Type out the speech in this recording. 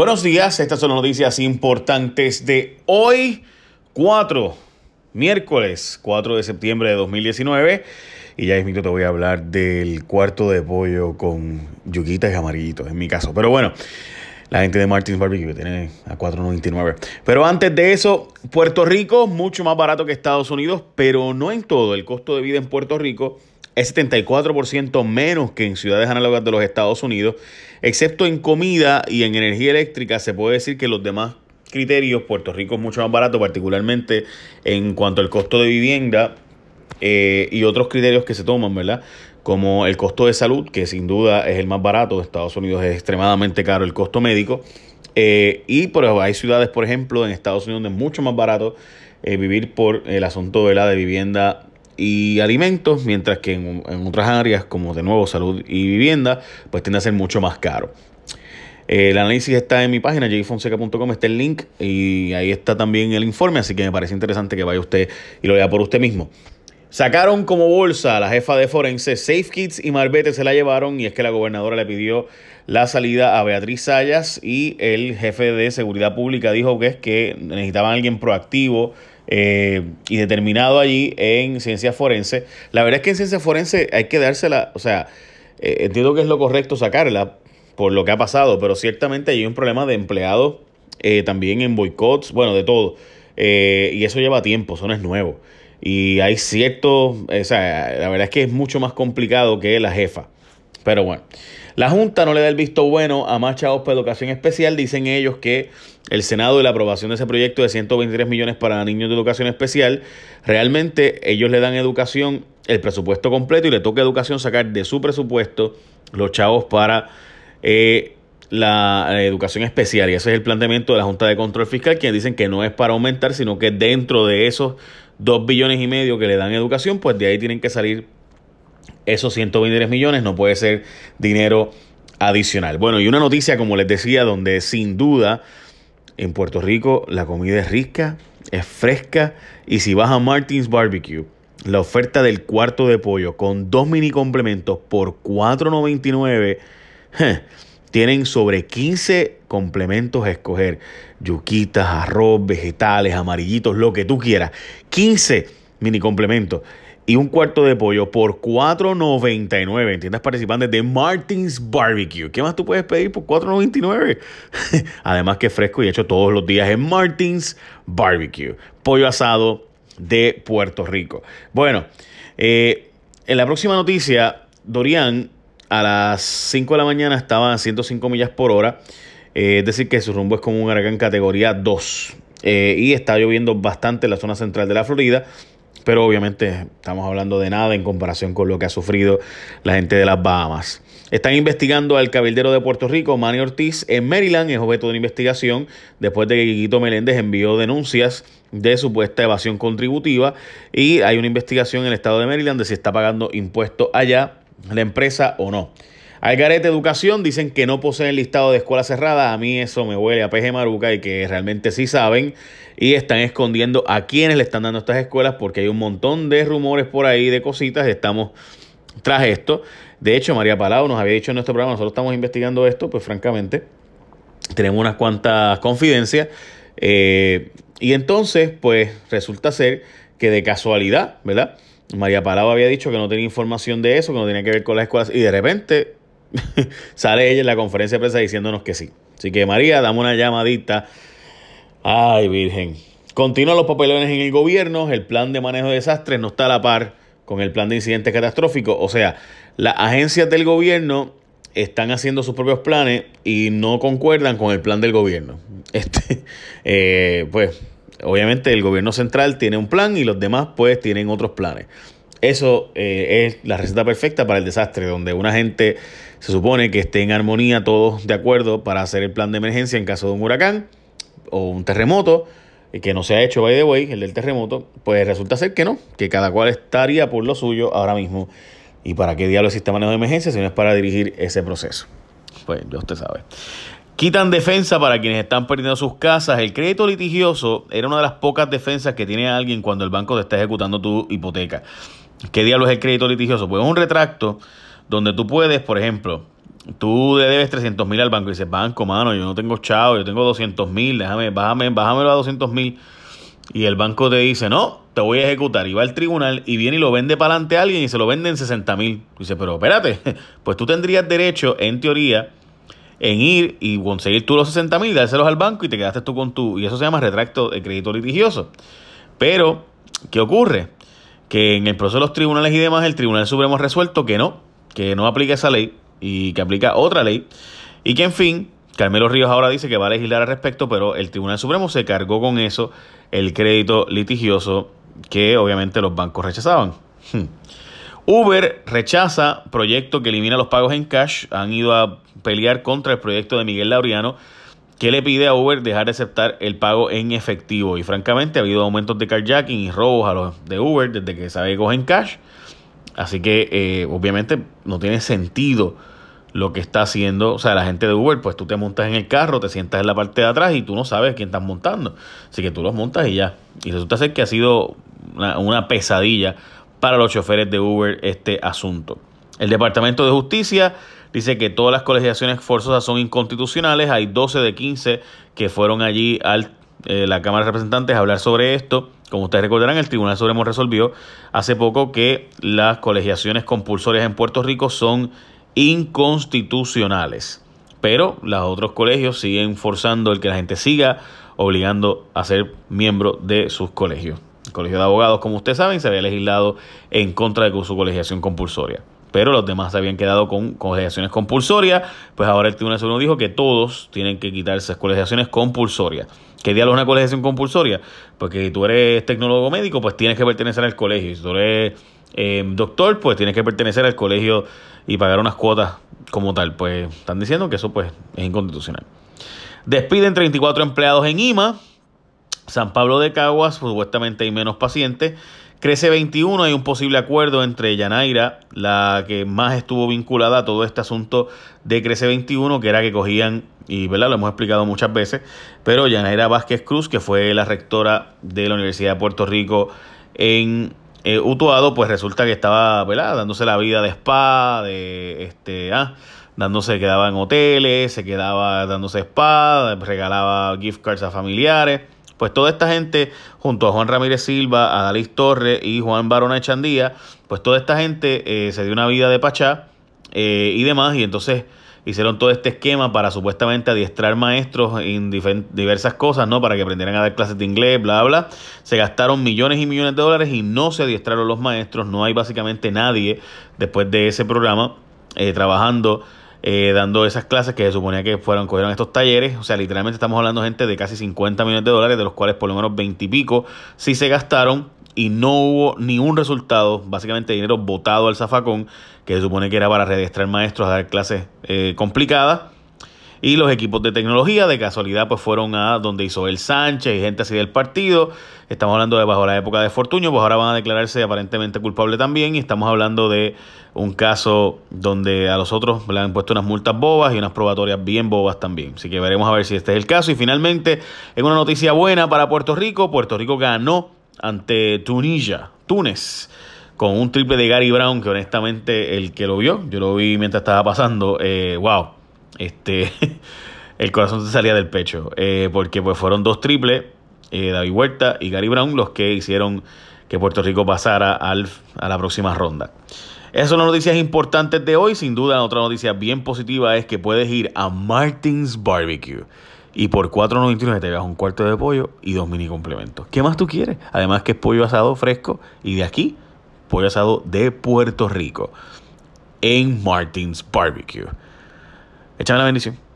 Buenos días, estas son las noticias importantes de hoy, 4, miércoles 4 de septiembre de 2019. Y ya mismo te voy a hablar del cuarto de pollo con yuquitas y amarillitos, en mi caso. Pero bueno, la gente de Martins Barbecue tiene a 4.99. Pero antes de eso, Puerto Rico, mucho más barato que Estados Unidos, pero no en todo. El costo de vida en Puerto Rico es 74% menos que en ciudades análogas de los Estados Unidos, excepto en comida y en energía eléctrica. Se puede decir que los demás criterios, Puerto Rico es mucho más barato, particularmente en cuanto al costo de vivienda eh, y otros criterios que se toman, ¿verdad? Como el costo de salud, que sin duda es el más barato, Estados Unidos es extremadamente caro el costo médico. Eh, y pero hay ciudades, por ejemplo, en Estados Unidos donde es mucho más barato eh, vivir por el asunto de la de vivienda y alimentos, mientras que en, otras áreas como de nuevo salud y vivienda, pues tiende a ser mucho más caro. El análisis está en mi página, jfonseca.com, está el link y ahí está también el informe, así que me parece interesante que vaya usted y lo vea por usted mismo. Sacaron como bolsa a la jefa de forense, Safe Kids y Marbete se la llevaron y es que la gobernadora le pidió la salida a Beatriz Sayas y el jefe de seguridad pública dijo que es que necesitaban alguien proactivo eh, y determinado allí en ciencia forense. La verdad es que en ciencia forense hay que dársela, o sea, eh, entiendo que es lo correcto sacarla por lo que ha pasado, pero ciertamente hay un problema de empleados eh, también en boicots, bueno, de todo. y eso lleva tiempo, eso no es nuevo. Y hay cierto, o sea, la verdad es que es mucho más complicado que la jefa. Pero bueno, la Junta no le da el visto bueno a más chavos para educación especial. Dicen ellos que el Senado y la aprobación de ese proyecto de 123 millones para niños de educación especial, realmente ellos le dan educación el presupuesto completo y le toca educación sacar de su presupuesto los chavos para eh, la educación especial. Y ese es el planteamiento de la Junta de Control Fiscal, quienes dicen que no es para aumentar, sino que dentro de esos 2 billones y medio que le dan educación, pues de ahí tienen que salir esos 123 millones, no puede ser dinero adicional. Bueno, y una noticia, como les decía, donde sin duda en Puerto Rico la comida es rica, es fresca y si vas a Martins Barbecue, la oferta del cuarto de pollo con dos mini complementos por 4.99, tienen sobre 15 complementos a escoger. Yuquitas, arroz, vegetales, amarillitos, lo que tú quieras. 15 mini complementos y un cuarto de pollo por 4.99 en tiendas participantes de Martins Barbecue. ¿Qué más tú puedes pedir por 4.99? Además que fresco y hecho todos los días en Martins Barbecue. Pollo asado de Puerto Rico. Bueno, eh, en la próxima noticia, Dorian a las 5 de la mañana estaba a 105 millas por hora. Eh, es decir, que su rumbo es como un huracán categoría 2. Eh, y está lloviendo bastante en la zona central de la Florida. Pero obviamente estamos hablando de nada en comparación con lo que ha sufrido la gente de las Bahamas. Están investigando al cabildero de Puerto Rico, Manny Ortiz, en Maryland. Es objeto de investigación después de que Guiguito Meléndez envió denuncias de supuesta evasión contributiva. Y hay una investigación en el estado de Maryland de si está pagando impuestos allá la empresa o no. Algarete Educación dicen que no poseen listado de escuelas cerradas. A mí eso me huele a peje maruca y que realmente sí saben. Y están escondiendo a quienes le están dando estas escuelas porque hay un montón de rumores por ahí de cositas. Estamos tras esto. De hecho, María Palau nos había dicho en nuestro programa, nosotros estamos investigando esto, pues francamente, tenemos unas cuantas confidencias. Eh, y entonces, pues resulta ser que de casualidad, ¿verdad? María Palau había dicho que no tenía información de eso, que no tenía que ver con las escuelas. Y de repente sale ella en la conferencia de prensa diciéndonos que sí. Así que María, dame una llamadita. Ay, Virgen. Continúan los papelones en el gobierno. El plan de manejo de desastres no está a la par con el plan de incidentes catastróficos. O sea, las agencias del gobierno están haciendo sus propios planes y no concuerdan con el plan del gobierno. Este, eh, pues, obviamente el gobierno central tiene un plan y los demás, pues, tienen otros planes. Eso eh, es la receta perfecta para el desastre, donde una gente se supone que esté en armonía, todos de acuerdo para hacer el plan de emergencia en caso de un huracán o un terremoto, que no se ha hecho, by the way, el del terremoto, pues resulta ser que no, que cada cual estaría por lo suyo ahora mismo. ¿Y para qué diablo el sistema de emergencia si no es para dirigir ese proceso? Pues ya usted sabe. Quitan defensa para quienes están perdiendo sus casas. El crédito litigioso era una de las pocas defensas que tiene alguien cuando el banco te está ejecutando tu hipoteca. ¿Qué diablo es el crédito litigioso? Pues es un retracto donde tú puedes, por ejemplo, tú le debes 300 mil al banco y dices, banco, mano, yo no tengo chavo, yo tengo 200 mil, déjame, bájame, bájamelo a 200 mil. Y el banco te dice, no, te voy a ejecutar. Y va al tribunal y viene y lo vende para adelante a alguien y se lo vende en 60 mil. Dice, pero espérate, pues tú tendrías derecho, en teoría, en ir y conseguir tú los 60 mil, dárselos al banco y te quedaste tú con tu... Y eso se llama retracto de crédito litigioso. Pero, ¿qué ocurre? Que en el proceso de los tribunales y demás, el Tribunal Supremo ha resuelto que no, que no aplica esa ley y que aplica otra ley. Y que, en fin, Carmelo Ríos ahora dice que va a legislar al respecto, pero el Tribunal Supremo se cargó con eso, el crédito litigioso que obviamente los bancos rechazaban. Hmm. Uber rechaza proyecto que elimina los pagos en cash. Han ido a pelear contra el proyecto de Miguel Laureano que le pide a Uber dejar de aceptar el pago en efectivo. Y francamente ha habido aumentos de carjacking y robos a los de Uber desde que sabe que cogen cash. Así que eh, obviamente no tiene sentido lo que está haciendo, o sea, la gente de Uber, pues tú te montas en el carro, te sientas en la parte de atrás y tú no sabes quién estás montando. Así que tú los montas y ya. Y resulta ser que ha sido una pesadilla para los choferes de Uber este asunto. El Departamento de Justicia dice que todas las colegiaciones forzosas son inconstitucionales. Hay 12 de 15 que fueron allí a eh, la Cámara de Representantes a hablar sobre esto. Como ustedes recordarán, el Tribunal Supremo resolvió hace poco que las colegiaciones compulsorias en Puerto Rico son inconstitucionales. Pero los otros colegios siguen forzando el que la gente siga obligando a ser miembro de sus colegios. El Colegio de Abogados, como ustedes saben, se había legislado en contra de su colegiación compulsoria. Pero los demás se habían quedado con colegiaciones compulsorias. Pues ahora el Tribunal Supremo dijo que todos tienen que quitarse esas colegiaciones compulsorias. ¿Qué diablos es una colegiación compulsoria? Porque si tú eres tecnólogo médico, pues tienes que pertenecer al colegio. Si tú eres eh, doctor, pues tienes que pertenecer al colegio y pagar unas cuotas como tal. Pues están diciendo que eso pues es inconstitucional. Despiden 34 empleados en IMA. San Pablo de Caguas, supuestamente hay menos pacientes. Crece 21, hay un posible acuerdo entre Yanaira, la que más estuvo vinculada a todo este asunto de Crece 21, que era que cogían, y ¿verdad? lo hemos explicado muchas veces, pero Yanaira Vázquez Cruz, que fue la rectora de la Universidad de Puerto Rico en eh, Utuado, pues resulta que estaba ¿verdad? dándose la vida de spa, de este, ah, dándose, quedaba en hoteles, se quedaba dándose spa, regalaba gift cards a familiares. Pues toda esta gente, junto a Juan Ramírez Silva, a Dalis Torres y Juan Barona Echandía, pues toda esta gente eh, se dio una vida de pachá eh, y demás, y entonces hicieron todo este esquema para supuestamente adiestrar maestros en diversas cosas, ¿no? Para que aprendieran a dar clases de inglés, bla, bla. Se gastaron millones y millones de dólares y no se adiestraron los maestros. No hay básicamente nadie después de ese programa eh, trabajando eh, dando esas clases que se suponía que fueron, cogieron estos talleres. O sea, literalmente estamos hablando gente de casi 50 millones de dólares, de los cuales por lo menos 20 y pico sí se gastaron y no hubo ni un resultado, básicamente dinero botado al zafacón, que se supone que era para rediestrar maestros a dar clases eh, complicadas. Y los equipos de tecnología, de casualidad, pues fueron a donde hizo el Sánchez y gente así del partido. Estamos hablando de bajo la época de Fortuño, pues ahora van a declararse aparentemente culpable también. Y estamos hablando de un caso donde a los otros le han puesto unas multas bobas y unas probatorias bien bobas también. Así que veremos a ver si este es el caso. Y finalmente, en una noticia buena para Puerto Rico, Puerto Rico ganó ante Tunisia, Túnez con un triple de Gary Brown, que honestamente el que lo vio, yo lo vi mientras estaba pasando, eh, wow, este, el corazón se salía del pecho, eh, porque pues fueron dos triples, eh, David Huerta y Gary Brown, los que hicieron que Puerto Rico pasara al, a la próxima ronda. Esas son las noticias importantes de hoy. Sin duda, otra noticia bien positiva es que puedes ir a Martin's Barbecue. Y por 4.99 te das un cuarto de pollo y dos mini complementos. ¿Qué más tú quieres? Además que es pollo asado fresco y de aquí, pollo asado de Puerto Rico. En Martin's Barbecue. Échame la bendición.